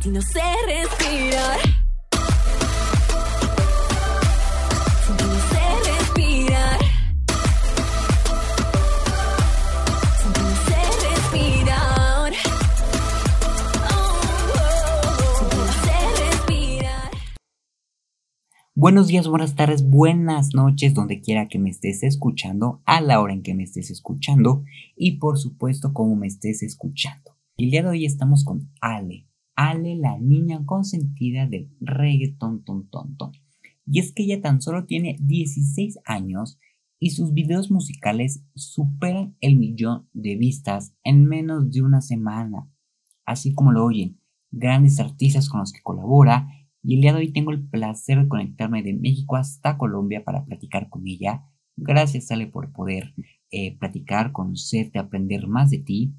Sin respirar. Respirar. Respirar. Respirar. Buenos días, buenas tardes, buenas noches, donde quiera que me estés escuchando, a la hora en que me estés escuchando y por supuesto como me estés escuchando. El día de hoy estamos con Ale, Ale la niña consentida del reggaeton ton ton ton. Y es que ella tan solo tiene 16 años y sus videos musicales superan el millón de vistas en menos de una semana. Así como lo oyen, grandes artistas con los que colabora y el día de hoy tengo el placer de conectarme de México hasta Colombia para platicar con ella. Gracias, Ale, por poder eh, platicar, conocerte, aprender más de ti.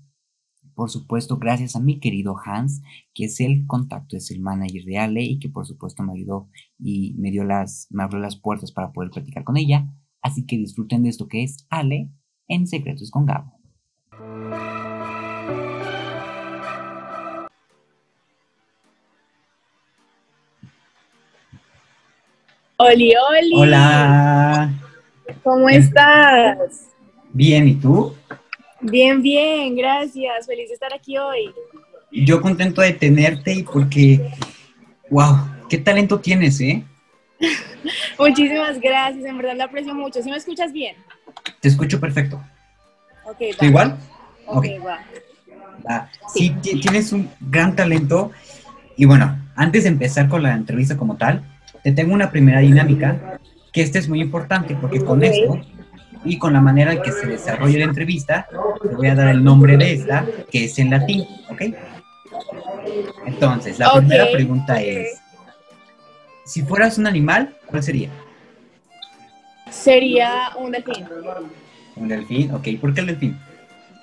Por supuesto, gracias a mi querido Hans, que es el contacto, es el manager de Ale y que por supuesto me ayudó y me dio las, me abrió las puertas para poder platicar con ella. Así que disfruten de esto que es Ale en Secretos con Gabo. Oli, Oli. Hola. ¿Cómo Bien. estás? Bien, ¿y tú? Bien, bien, gracias. Feliz de estar aquí hoy. Yo contento de tenerte y porque, wow, qué talento tienes, ¿eh? Muchísimas gracias, en verdad lo aprecio mucho. ¿Sí me escuchas bien? Te escucho perfecto. Ok, ¿Tú va. igual? Ok, va. Sí, ti- tienes un gran talento. Y bueno, antes de empezar con la entrevista como tal, te tengo una primera dinámica, que esta es muy importante porque con esto y con la manera en que se desarrolla la entrevista, te voy a dar el nombre de esta, que es en latín, ¿ok? Entonces, la primera pregunta es, si fueras un animal, ¿cuál sería? Sería un delfín. ¿Un delfín? Ok, ¿por qué el delfín?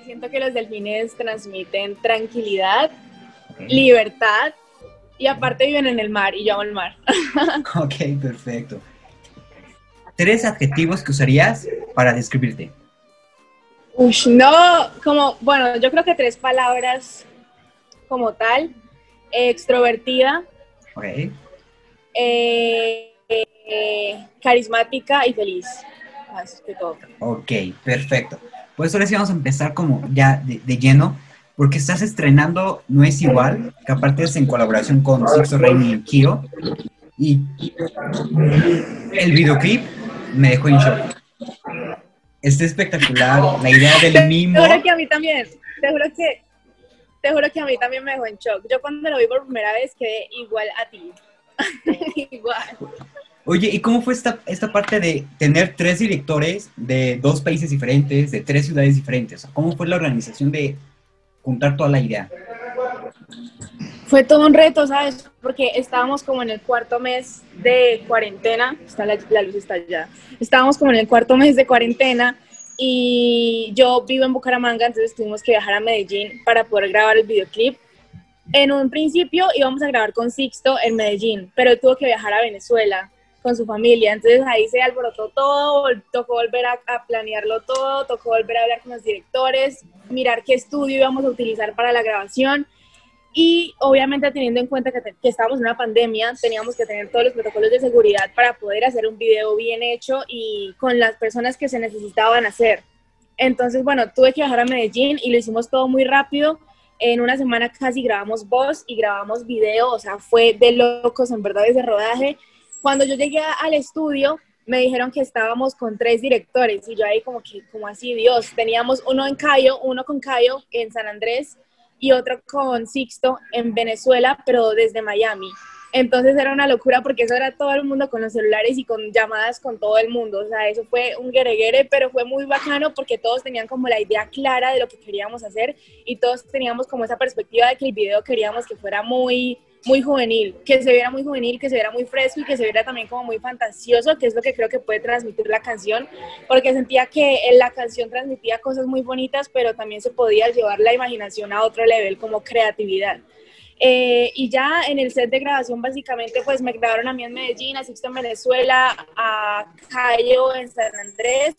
Siento que los delfines transmiten tranquilidad, libertad y aparte viven en el mar y yo amo el mar. Ok, perfecto. Tres adjetivos que usarías para describirte. Ush, no, como, bueno, yo creo que tres palabras como tal. Extrovertida, Ok, eh, eh, carismática y feliz. Más que todo. ok, perfecto. Pues ahora sí vamos a empezar como ya de, de lleno, porque estás estrenando No es igual, que aparte es en colaboración con Sixto Raimi y Kio. Y el videoclip me dejó en shock. Está espectacular, la idea del mimo. Te juro que a mí también, te juro que, te juro que a mí también me dejó en shock. Yo cuando lo vi por primera vez quedé igual a ti. igual. Oye, ¿y cómo fue esta, esta parte de tener tres directores de dos países diferentes, de tres ciudades diferentes? ¿Cómo fue la organización de juntar toda la idea? Fue todo un reto, ¿sabes? Porque estábamos como en el cuarto mes de cuarentena, está la, la luz está allá, estábamos como en el cuarto mes de cuarentena y yo vivo en Bucaramanga, entonces tuvimos que viajar a Medellín para poder grabar el videoclip. En un principio íbamos a grabar con Sixto en Medellín, pero él tuvo que viajar a Venezuela con su familia, entonces ahí se alborotó todo, tocó volver a, a planearlo todo, tocó volver a hablar con los directores, mirar qué estudio íbamos a utilizar para la grabación y obviamente teniendo en cuenta que, te- que estábamos en una pandemia, teníamos que tener todos los protocolos de seguridad para poder hacer un video bien hecho y con las personas que se necesitaban hacer. Entonces, bueno, tuve que viajar a Medellín y lo hicimos todo muy rápido. En una semana casi grabamos voz y grabamos video, o sea, fue de locos en verdad ese rodaje. Cuando yo llegué al estudio, me dijeron que estábamos con tres directores y yo ahí como que, como así, Dios, teníamos uno en Cayo, uno con Cayo en San Andrés y otro con Sixto en Venezuela, pero desde Miami. Entonces era una locura porque eso era todo el mundo con los celulares y con llamadas con todo el mundo. O sea, eso fue un guereguere, pero fue muy bacano porque todos tenían como la idea clara de lo que queríamos hacer y todos teníamos como esa perspectiva de que el video queríamos que fuera muy, muy juvenil, que se viera muy juvenil, que se viera muy fresco y que se viera también como muy fantasioso, que es lo que creo que puede transmitir la canción, porque sentía que la canción transmitía cosas muy bonitas, pero también se podía llevar la imaginación a otro nivel como creatividad. Eh, y ya en el set de grabación básicamente pues me grabaron a mí en Medellín, a Sixto en Venezuela, a Cayo en San Andrés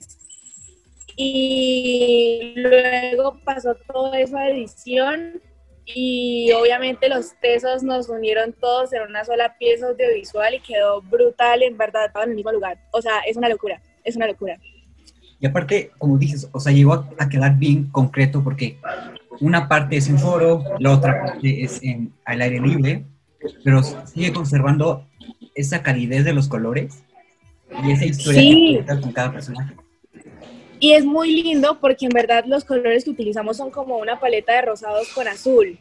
y luego pasó todo eso a edición y obviamente los tesos nos unieron todos en una sola pieza audiovisual y quedó brutal, en verdad, todo en el mismo lugar. O sea, es una locura, es una locura. Y aparte, como dices, o sea, llegó a quedar bien concreto porque una parte es en foro, la otra parte es en, al aire libre, pero sigue conservando esa calidez de los colores y esa historia Sí. que con cada personaje. Y es muy lindo porque en verdad los colores que utilizamos son como una paleta de rosados con azul.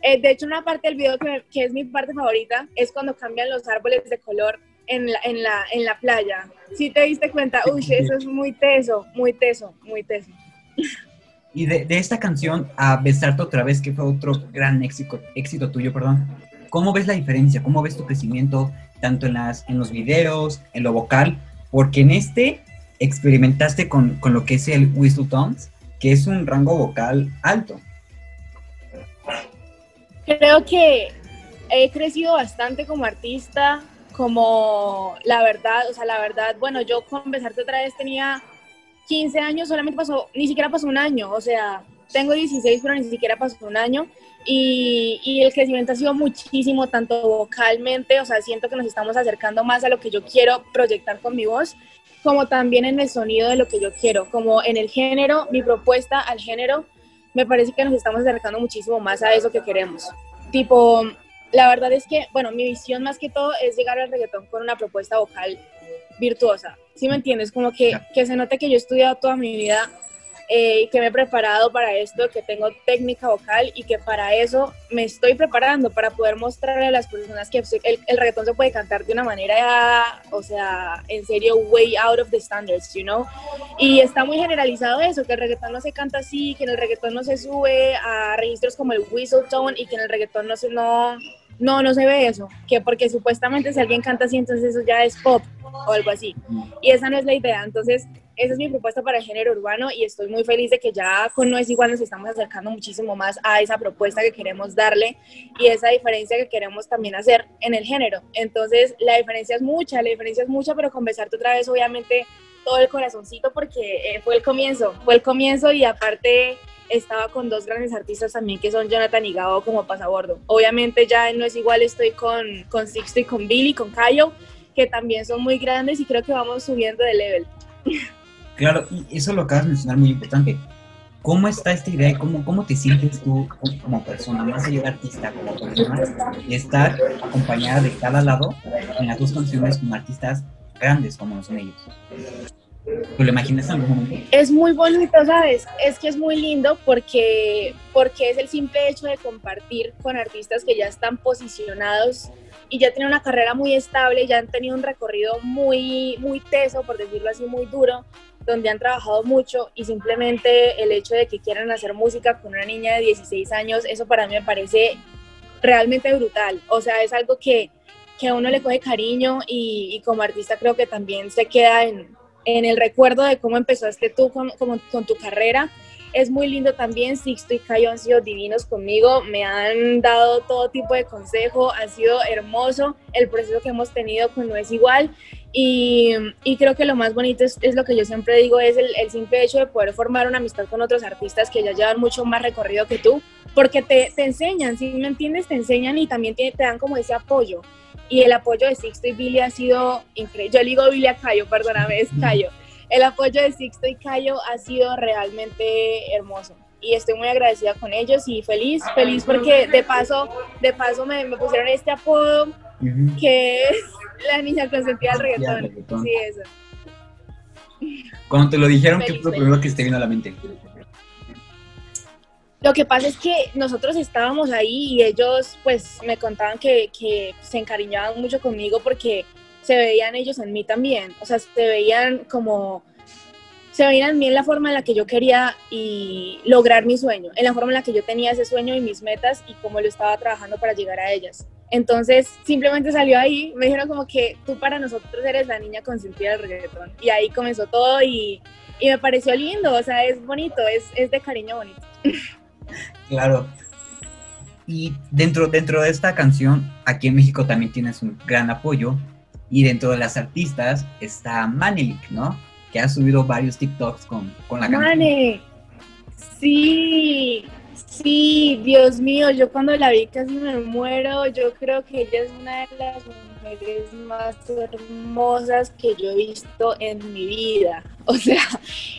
Eh, de hecho, una parte del video que, que es mi parte favorita es cuando cambian los árboles de color en la, en la, en la playa. Si te diste cuenta, uy, eso es muy teso, muy teso, muy teso. Y de, de esta canción a Besarte otra vez, que fue otro gran éxito, éxito tuyo, perdón, ¿cómo ves la diferencia? ¿Cómo ves tu crecimiento tanto en, las, en los videos, en lo vocal? Porque en este experimentaste con, con lo que es el Whistle Tones, que es un rango vocal alto. Creo que he crecido bastante como artista, como la verdad, o sea, la verdad, bueno, yo con Besarte otra vez tenía 15 años, solamente pasó, ni siquiera pasó un año, o sea, tengo 16, pero ni siquiera pasó un año. Y, y el crecimiento ha sido muchísimo, tanto vocalmente, o sea, siento que nos estamos acercando más a lo que yo quiero proyectar con mi voz, como también en el sonido de lo que yo quiero, como en el género, mi propuesta al género, me parece que nos estamos acercando muchísimo más a eso que queremos. Tipo, la verdad es que, bueno, mi visión más que todo es llegar al reggaetón con una propuesta vocal virtuosa. ¿Sí me entiendes? Como que, que se note que yo he estudiado toda mi vida eh, que me he preparado para esto, que tengo técnica vocal y que para eso me estoy preparando, para poder mostrarle a las personas que el, el reggaetón se puede cantar de una manera, o sea, en serio, way out of the standards, you know? Y está muy generalizado eso, que el reggaetón no se canta así, que en el reggaetón no se sube a registros como el whistle tone y que en el reggaetón no se, no, no, no se ve eso, que porque supuestamente si alguien canta así, entonces eso ya es pop o algo así. Y esa no es la idea, entonces esa es mi propuesta para el género urbano y estoy muy feliz de que ya con No es igual nos estamos acercando muchísimo más a esa propuesta que queremos darle y esa diferencia que queremos también hacer en el género. Entonces la diferencia es mucha, la diferencia es mucha, pero con Besarte otra vez obviamente todo el corazoncito porque eh, fue el comienzo, fue el comienzo y aparte estaba con dos grandes artistas también que son Jonathan y Gabo como pasabordo. Obviamente ya No es igual estoy con, con Sixto y con Billy, con Cayo, que también son muy grandes y creo que vamos subiendo de level. Claro, y eso lo acabas de mencionar muy importante. ¿Cómo está esta idea cómo, cómo te sientes tú como persona, más allá de artista, como persona, de estar acompañada de cada lado en las dos canciones con artistas grandes como son ellos? ¿Te lo imaginas en algún momento? Es muy bonito, ¿sabes? Es que es muy lindo porque, porque es el simple hecho de compartir con artistas que ya están posicionados y ya tienen una carrera muy estable, ya han tenido un recorrido muy, muy teso, por decirlo así, muy duro, donde han trabajado mucho y simplemente el hecho de que quieran hacer música con una niña de 16 años, eso para mí me parece realmente brutal. O sea, es algo que, que a uno le coge cariño y, y como artista creo que también se queda en, en el recuerdo de cómo empezaste tú con, con, con, tu carrera. Es muy lindo también, Sixto y Cayo han sido divinos conmigo, me han dado todo tipo de consejo, ha sido hermoso el proceso que hemos tenido con No es igual. Y, y creo que lo más bonito es, es, lo que yo siempre digo, es el, el, simple hecho de poder formar una amistad con otros artistas que ya llevan mucho más recorrido que tú, porque te, te enseñan, si me entiendes, te enseñan y también te, te dan como ese apoyo y el apoyo de Sixto y Billy ha sido increíble. Yo le digo Billy a Cayo, perdóname, es Cayo. El apoyo de Sixto y Cayo ha sido realmente hermoso y estoy muy agradecida con ellos y feliz, feliz porque de paso, de paso me, me pusieron este apodo uh -huh. que es la niña consentida del reggaetón. reggaetón. Sí, eso. Cuando te lo dijeron, feliz, ¿qué fue lo primero que te vino a la mente? Lo que pasa es que nosotros estábamos ahí y ellos pues me contaban que, que, se encariñaban mucho conmigo porque se veían ellos en mí también, o sea, se veían como, se veían en mí en la forma en la que yo quería y lograr mi sueño, en la forma en la que yo tenía ese sueño y mis metas y cómo lo estaba trabajando para llegar a ellas. Entonces simplemente salió ahí, me dijeron como que tú para nosotros eres la niña consentida del reggaetón y ahí comenzó todo y, y me pareció lindo, o sea, es bonito, es, es de cariño bonito. Claro. Y dentro, dentro de esta canción, aquí en México también tienes un gran apoyo. Y dentro de las artistas está Manelik, ¿no? Que ha subido varios TikToks con, con la canción. Mane, sí, Sí, Dios mío, yo cuando la vi casi me muero. Yo creo que ella es una de las mujeres más hermosas que yo he visto en mi vida. O sea,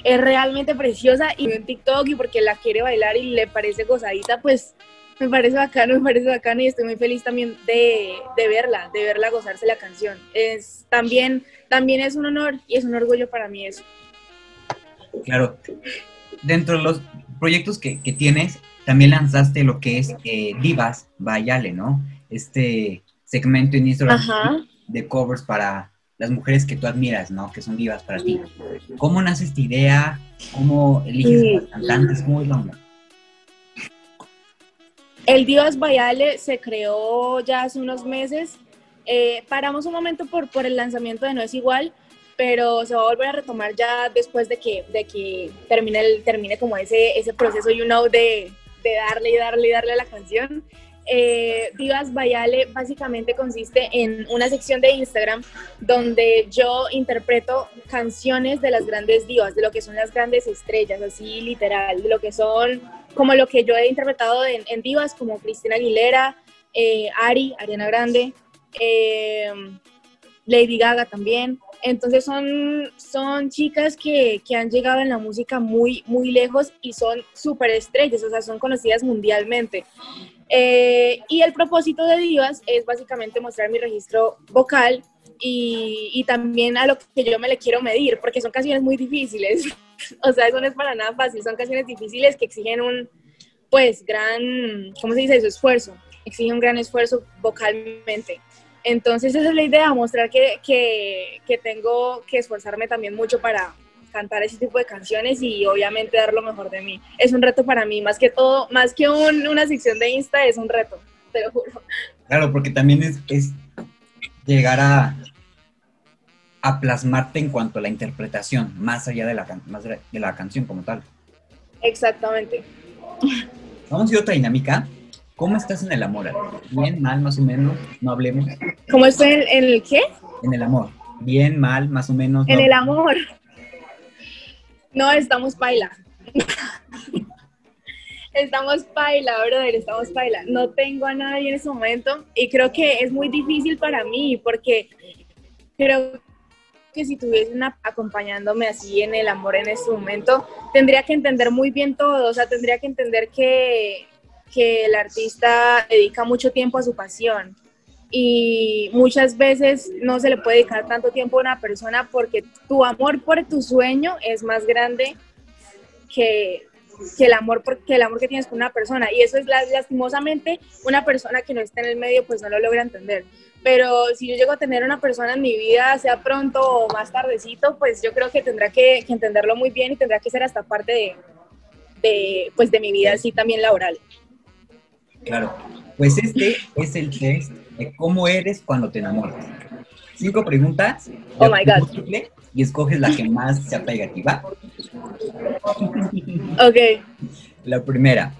es realmente preciosa y en TikTok y porque la quiere bailar y le parece gozadita, pues me parece bacano, me parece bacano y estoy muy feliz también de, de verla, de verla gozarse la canción. Es también, también es un honor y es un orgullo para mí eso. Claro. Dentro de los proyectos que, que tienes, también lanzaste lo que es eh, Divas Bayale, ¿no? Este segmento en Instagram Ajá. de covers para las mujeres que tú admiras, ¿no? Que son divas para ti. ¿Cómo nace esta idea? ¿Cómo eliges Sí. a las cantantes? ¿Cómo es la onda? El Divas Bayale se creó ya hace unos meses. Eh, paramos un momento por, por el lanzamiento de No es igual, pero se va a volver a retomar ya después de que, de que termine, el, termine como ese, ese proceso, you know, de, de darle y darle y darle a la canción. Eh, Divas Bayale básicamente consiste en una sección de Instagram donde yo interpreto canciones de las grandes divas, de lo que son las grandes estrellas, así literal, de lo que son como lo que yo he interpretado en, divas como Cristina Aguilera, eh, Ari, Ariana Grande, eh, Lady Gaga también. Entonces son, son chicas que, que han llegado en la música muy, muy lejos y son súper estrellas, o sea, son conocidas mundialmente. Eh, y el propósito de Divas es básicamente mostrar mi registro vocal y, y también a lo que yo me le quiero medir, porque son canciones muy difíciles. o sea, eso no es para nada fácil, son canciones difíciles que exigen un, pues, gran, ¿cómo se dice eso? Esfuerzo, exigen un gran esfuerzo vocalmente. Entonces esa es la idea, mostrar que, que, que tengo que esforzarme también mucho para cantar ese tipo de canciones y obviamente dar lo mejor de mí. Es un reto para mí, más que todo, más que un- una sección de Insta, es un reto, te lo juro. Claro, porque también es, es llegar a, a plasmarte en cuanto a la interpretación, más allá de la, más de la canción como tal. Exactamente. Vamos a ir a otra dinámica. ¿Cómo estás en el amor? ¿Bien, mal, más o menos? No hablemos. ¿Cómo estoy en, en el qué? En el amor. ¿Bien, mal, más o menos? En el amor. No, estamos paila. Estamos paila, brother, estamos paila. No tengo a nadie en ese momento y creo que es muy difícil para mí porque creo que si tuviese una acompañándome así en el amor en este momento, tendría que entender muy bien todo, o sea, tendría que entender que, que el artista dedica mucho tiempo a su pasión y muchas veces no se le puede dedicar tanto tiempo a una persona porque tu amor por tu sueño es más grande que, que el amor por- que el amor que tienes con una persona. Y eso es la- lastimosamente una persona que no está en el medio pues no lo logra entender. Pero si yo llego a tener una persona en mi vida sea pronto o más tardecito pues yo creo que tendrá que, que entenderlo muy bien y tendrá que ser hasta parte de, de pues de mi vida así también laboral. Claro. Pues este es el test de cómo eres cuando te enamoras. Cinco preguntas. Oh my God. múltiple, Y escoges la que más se apega a ti, ¿va? ok La primera.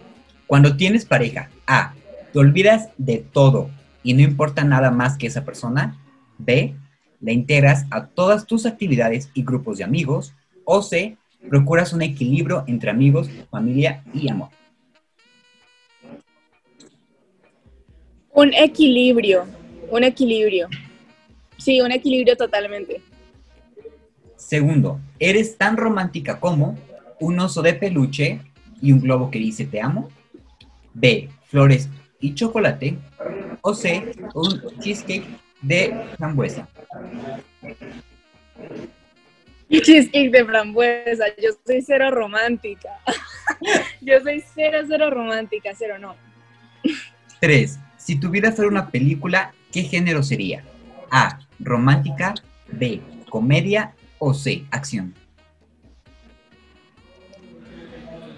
Cuando tienes pareja, A. Te olvidas de todo y no importa nada más que esa persona. B. La integras a todas tus actividades y grupos de amigos. O C. Procuras un equilibrio entre amigos, familia y amor. Un equilibrio, un equilibrio. Sí, un equilibrio totalmente. Segundo, eres tan romántica como un oso de peluche y un globo que dice te amo. B, flores y chocolate. O C, un cheesecake de frambuesa. Cheesecake de frambuesa. Yo soy cero romántica. Yo soy cero, cero romántica, cero no. Tres, si tuvieras hacer una película, ¿qué género sería? A, romántica. B, comedia. O C, acción.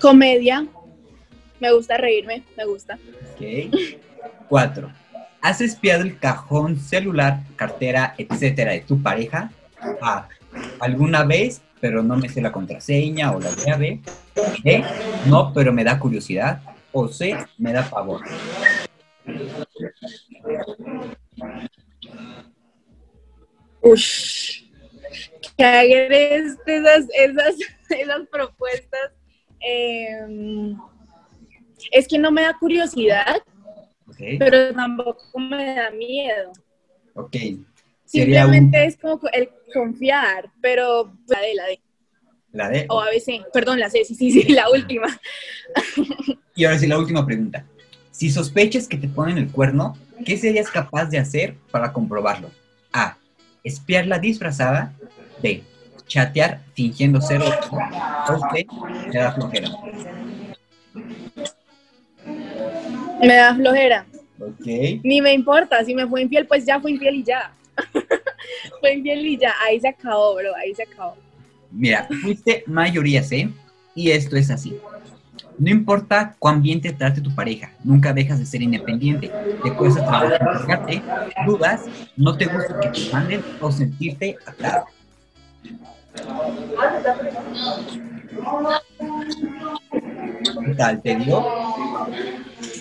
Comedia. Me gusta reírme, me gusta. Ok. Cuatro, ¿has espiado el cajón celular, cartera, etcétera de tu pareja? A, alguna vez, pero no me sé la contraseña o la llave. B, no, pero me da curiosidad. O C, me da pavor. Ush. Que agregues esas, esas, esas propuestas. Em, Es que no me da curiosidad, pero tampoco me da miedo. ok. Sería un- Simplemente es como el confiar, pero la de la de. la D. O ABC, perdón, la C, sí, sí, sí, la última. Y ahora sí, la última pregunta. Si sospechas que te ponen el cuerno, ¿qué serías capaz de hacer para comprobarlo? A. Espiarla disfrazada. B. Chatear fingiendo ser otro. O C. Te da flojera. Me da flojera. Ok. Ni me importa, si me fue infiel, pues ya fue infiel y ya. fue infiel y ya, ahí se acabó, bro, ahí se acabó. Mira, fuiste mayoría C y esto es así. No importa cuán bien te trate tu pareja, nunca dejas de ser independiente. Te cuesta trabajo encargarte, dudas, no te gusta que te manden o sentirte atado. ¿Qué tal? ¿Te dio?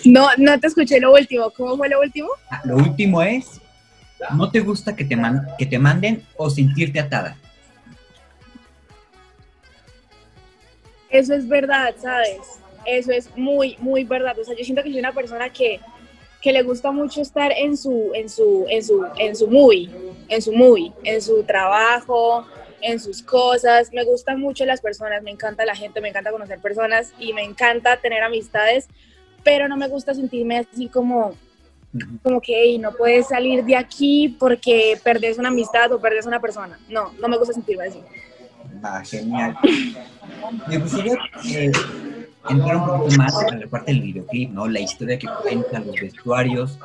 No, no te escuché lo último. ¿Cómo fue lo último? Ah, Lo último es, no te gusta que te, man- que te manden o sentirte atada. Eso es verdad, ¿sabes? Eso es muy, muy verdad. O sea, yo siento que soy una persona que, que le gusta mucho estar en su, en su, en su, en su muy, en su muy, en su trabajo, en sus cosas. Me gustan mucho las personas, me encanta la gente, me encanta conocer personas y me encanta tener amistades, pero no me gusta sentirme así como, como que "Ey, no puedes salir de aquí porque perdés una amistad o perdés una persona. No, no me gusta sentirme así. Va, genial. Me gustaría eh, entrar un poquito más a la parte del videoclip, ¿no? La historia que cuenta, los vestuarios,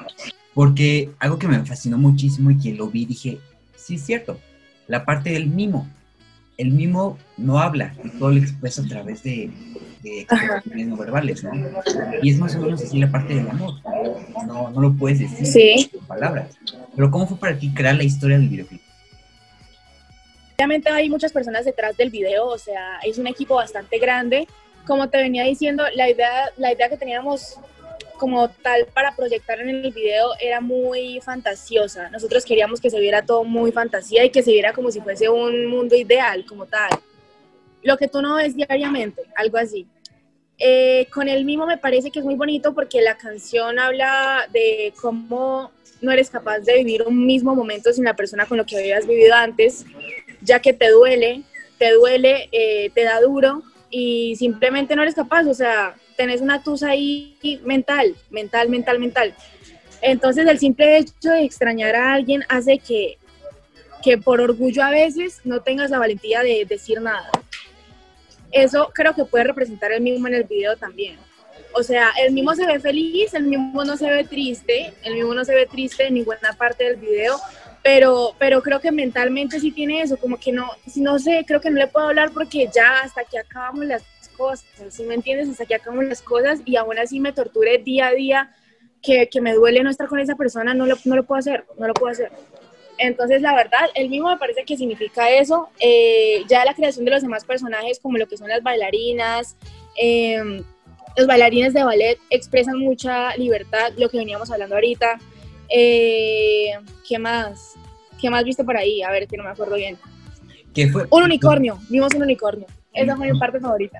porque algo que me fascinó muchísimo y que lo vi dije, sí es cierto, la parte del mimo. El mimo no habla y todo lo expresa a través de, de expresiones no verbales, ¿no? Y es más o menos así la parte del amor. No, no lo puedes decir Sí. con palabras. Pero ¿cómo fue para ti crear la historia del videoclip? Obviamente hay muchas personas detrás del video, o sea, es un equipo bastante grande. Como te venía diciendo, la idea, la idea que teníamos como tal para proyectar en el video era muy fantasiosa. Nosotros queríamos que se viera todo muy fantasía y que se viera como si fuese un mundo ideal, como tal. Lo que tú no ves diariamente, algo así. Eh, con el mismo me parece que es muy bonito porque la canción habla de cómo no eres capaz de vivir un mismo momento sin la persona con lo que habías vivido antes, ya que te duele, te duele, eh, te da duro y simplemente no eres capaz, o sea, tenés una tusa ahí mental, mental, mental, mental. Entonces el simple hecho de extrañar a alguien hace que, que por orgullo a veces no tengas la valentía de decir nada. Eso creo que puede representar el mismo en el video también. O sea, el mismo se ve feliz, el mismo no se ve triste, el mismo no se ve triste en ninguna parte del video, pero, pero creo que mentalmente sí tiene eso, como que no, no sé, creo que no le puedo hablar porque ya hasta aquí acabamos las cosas, ¿sí me entiendes? Hasta aquí acabamos las cosas y aún así me torture día a día, que, que me duele no estar con esa persona, no lo, no lo puedo hacer, no lo puedo hacer. Entonces, la verdad, el mismo me parece que significa eso. Eh, ya la creación de los demás personajes, como lo que son las bailarinas, eh, los bailarines de ballet expresan mucha libertad, lo que veníamos hablando ahorita. Eh, ¿Qué más? ¿Qué más viste por ahí? A ver, que no me acuerdo bien. ¿Qué fue? Un unicornio, vimos un unicornio. Esa fue mi parte favorita.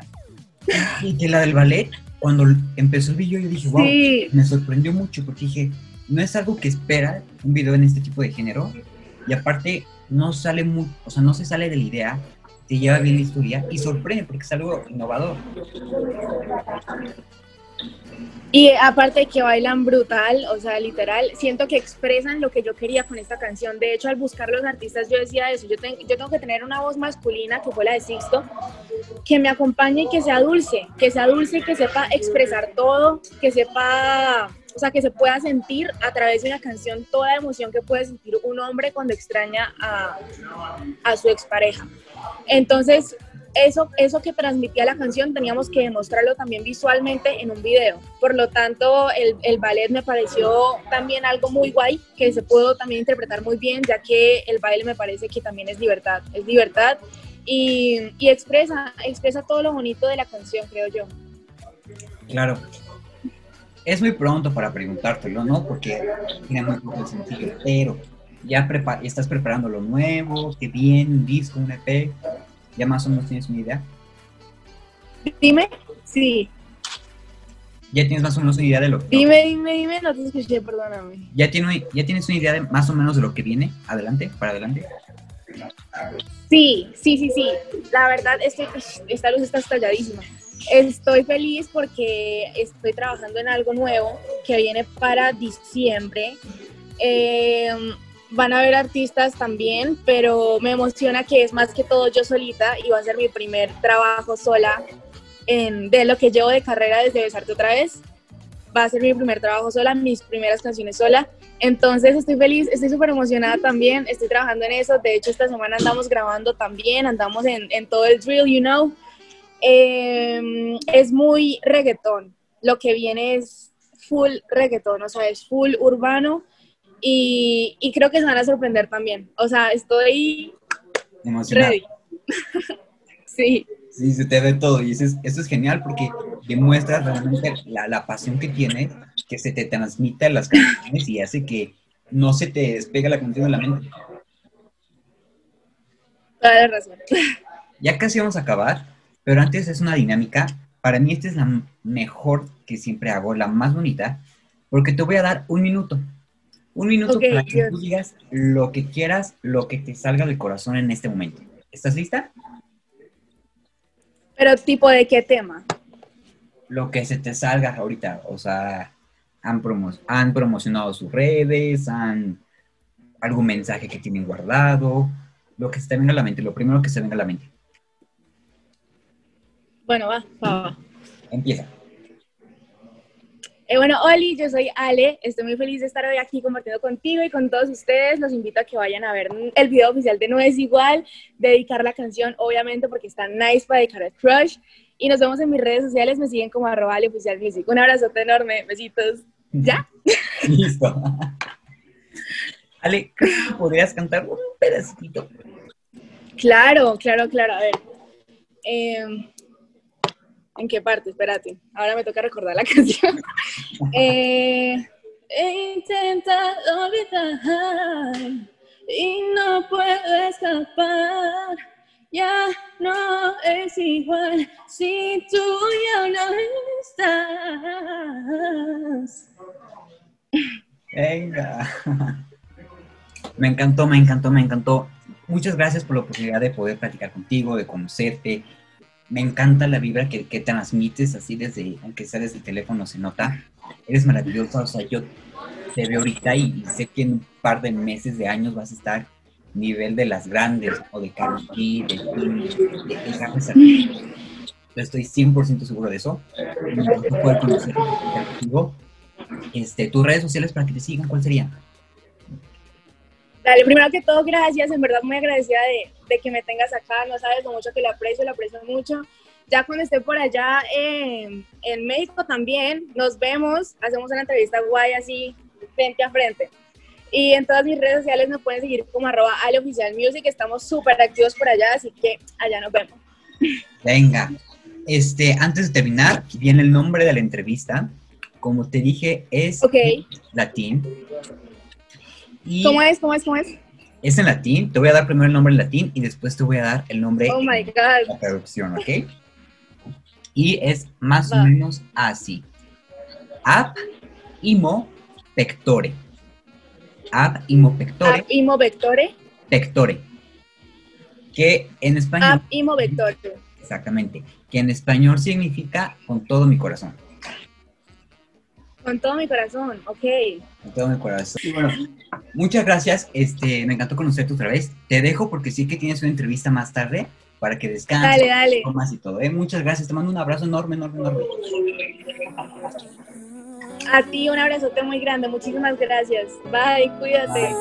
Y que la del ballet, cuando empezó el video, yo dije, wow, Sí, me sorprendió mucho porque dije, no es algo que espera un video en este tipo de género. Y aparte, no sale muy, o sea, no se sale de la idea, te lleva bien la historia y sorprende porque es algo innovador. Y aparte que bailan brutal, o sea, literal, siento que expresan lo que yo quería con esta canción. De hecho, al buscar los artistas, yo decía eso, yo, ten- yo tengo que tener una voz masculina, que fue la de Sixto, que me acompañe y que sea dulce, que sea dulce y que sepa expresar todo, que sepa, o sea, que se pueda sentir a través de una canción toda la emoción que puede sentir un hombre cuando extraña a, a su expareja. Entonces, eso, eso que transmitía la canción teníamos que demostrarlo también visualmente en un video. Por lo tanto, el, el ballet me pareció también algo muy guay, que se pudo también interpretar muy bien, ya que el baile me parece que también es libertad, es libertad y, y expresa, expresa todo lo bonito de la canción, creo yo. Claro. Es muy pronto para preguntártelo, ¿no? Porque tiene muy poco sencillo, pero ya prepa- estás preparando lo nuevo, que viene un disco, un EP, ya más o menos tienes una idea. Dime, sí, ¿Ya tienes más o menos una idea de lo que... Dime, dime, dime, no te escuché, perdóname. ¿Ya, tiene, ¿Ya tienes una idea de más o menos de lo que viene? Adelante, para adelante. Sí, sí, sí, sí. La verdad, estoy, esta luz está estalladísima. Estoy feliz porque estoy trabajando en algo nuevo que viene para diciembre. Eh, van a haber artistas también, pero me emociona que es más que todo yo solita y va a ser mi primer trabajo sola en, de lo que llevo de carrera desde Besarte otra vez. Va a ser mi primer trabajo sola, mis primeras canciones sola. Entonces estoy feliz, estoy súper emocionada también, estoy trabajando en eso. De hecho, esta semana andamos grabando también, andamos en, todo el drill, you know. Eh, es muy reggaetón. Lo que viene es full reggaetón, o sea, es full urbano y, y creo que se van a sorprender también. O sea, estoy Emocionado. ready. sí, Sí, se te ve todo y eso es, eso es genial porque demuestras realmente la, la pasión que tienes, que se te transmite en las canciones y hace que no se te despega la canción de la mente. toda la razón. Ya casi vamos a acabar, pero antes es una dinámica. Para mí esta es la mejor que siempre hago, la más bonita, porque te voy a dar un minuto. Un minuto para que tú digas lo que quieras, lo que te salga del corazón en este momento. ¿Estás lista? Pero tipo de qué tema? Lo que se te salga ahorita. O sea, han, promo- han promocionado sus redes, han algún mensaje que tienen guardado, lo que se te venga a la mente, lo primero que se venga a la mente. Bueno, va, va, va. Empieza. Eh, bueno, Oli, yo soy Ale, estoy muy feliz de estar hoy aquí compartiendo contigo y con todos ustedes. Los invito a que vayan a ver el video oficial de No es igual, dedicar la canción, obviamente, porque está nice para dedicar al crush. Y nos vemos en mis redes sociales, me siguen como arroba Ale oficial music. Un abrazote enorme, besitos. ¿Ya? Listo. Ale, podrías cantar un pedacito. Claro, claro, claro. A ver. Eh, ¿En qué parte? Espérate. Ahora me toca recordar la canción. Eh, intenta olvidar y no puedo escapar. Ya no es igual si tú ya no estás. Venga. Me encantó, me encantó, me encantó. Muchas gracias por la oportunidad de poder platicar contigo, de conocerte. Me encanta la vibra que, que transmites así desde, aunque sea desde el teléfono, se nota. Eres maravillosa, o sea, yo te veo ahorita y, sé que en un par de meses, de años vas a estar nivel de las grandes, o de Karol de Tini, de, de Styles. Yo estoy 100% seguro de eso. Poder conocerte, platicar contigo. Este, tus redes sociales para que te sigan, ¿cuál sería? Dale, primero que todo, gracias, en verdad muy agradecida de, de que me tengas acá, no sabes lo mucho que le aprecio, le aprecio mucho. Ya cuando esté por allá en, en México también, nos vemos, hacemos una entrevista guay así, frente a frente. Y en todas mis redes sociales me pueden seguir como arroba aleoficialmusic, estamos súper activos por allá, así que allá nos vemos. Venga, este, antes de terminar, viene el nombre de la entrevista. Como te dije, es Ok, latín. Y ¿cómo es? ¿Cómo es? ¿Cómo es? es en latín. Te voy a dar primero el nombre en latín y después te voy a dar el nombre Oh my en God. la traducción, ¿ok? Y es más o menos así. Ab imo pectore. Ab imo pectore. Ab imo vectore, Pectore. Que en español. ab imo vectore. Exactamente. Que en español significa con todo mi corazón. Con todo mi corazón, ok. Con todo mi corazón. Y bueno, muchas gracias. Este, me encantó conocerte otra vez. Te dejo porque sí que tienes una entrevista más tarde para que descanses. Dale, dale. comas y todo. ¿eh? Muchas gracias. Te mando un abrazo enorme, enorme, enorme. A ti un abrazote muy grande, muchísimas gracias. Bye, cuídate.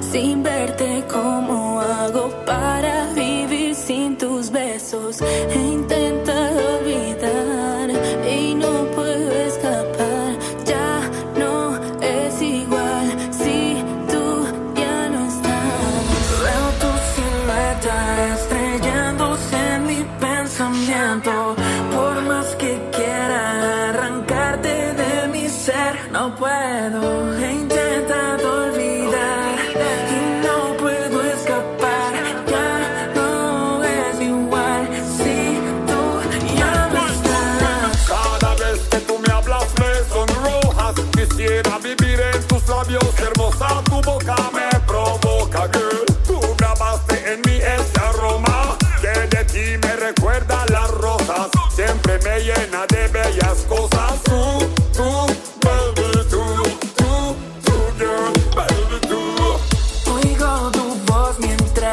Sin verte, ¿cómo hago para vivir sin tus besos? He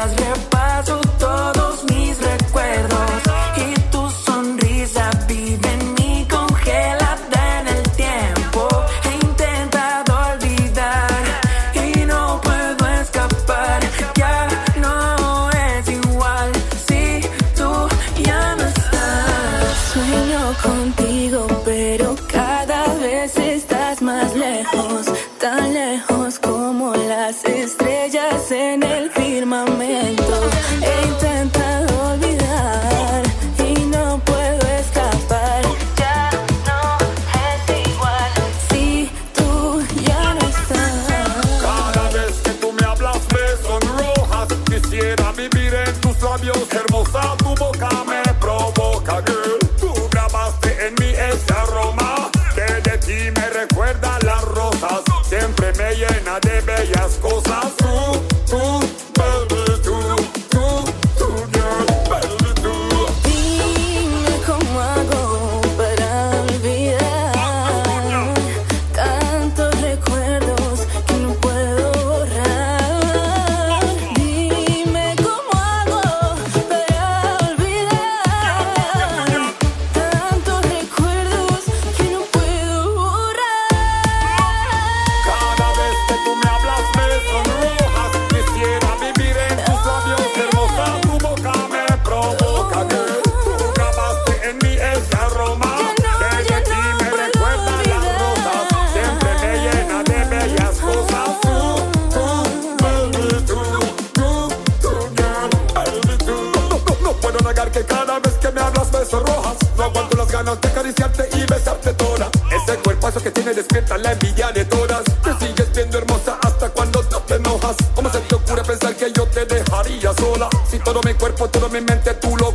Cause we're. No aguanto las ganas de acariciarte y besarte toda. Ese cuerpazo que tiene despierta la envidia de todas. Te sigues viendo hermosa hasta cuando no te enojas. ¿Cómo se te ocurre pensar que yo te dejaría sola? Si todo mi cuerpo, toda mi mente tú lo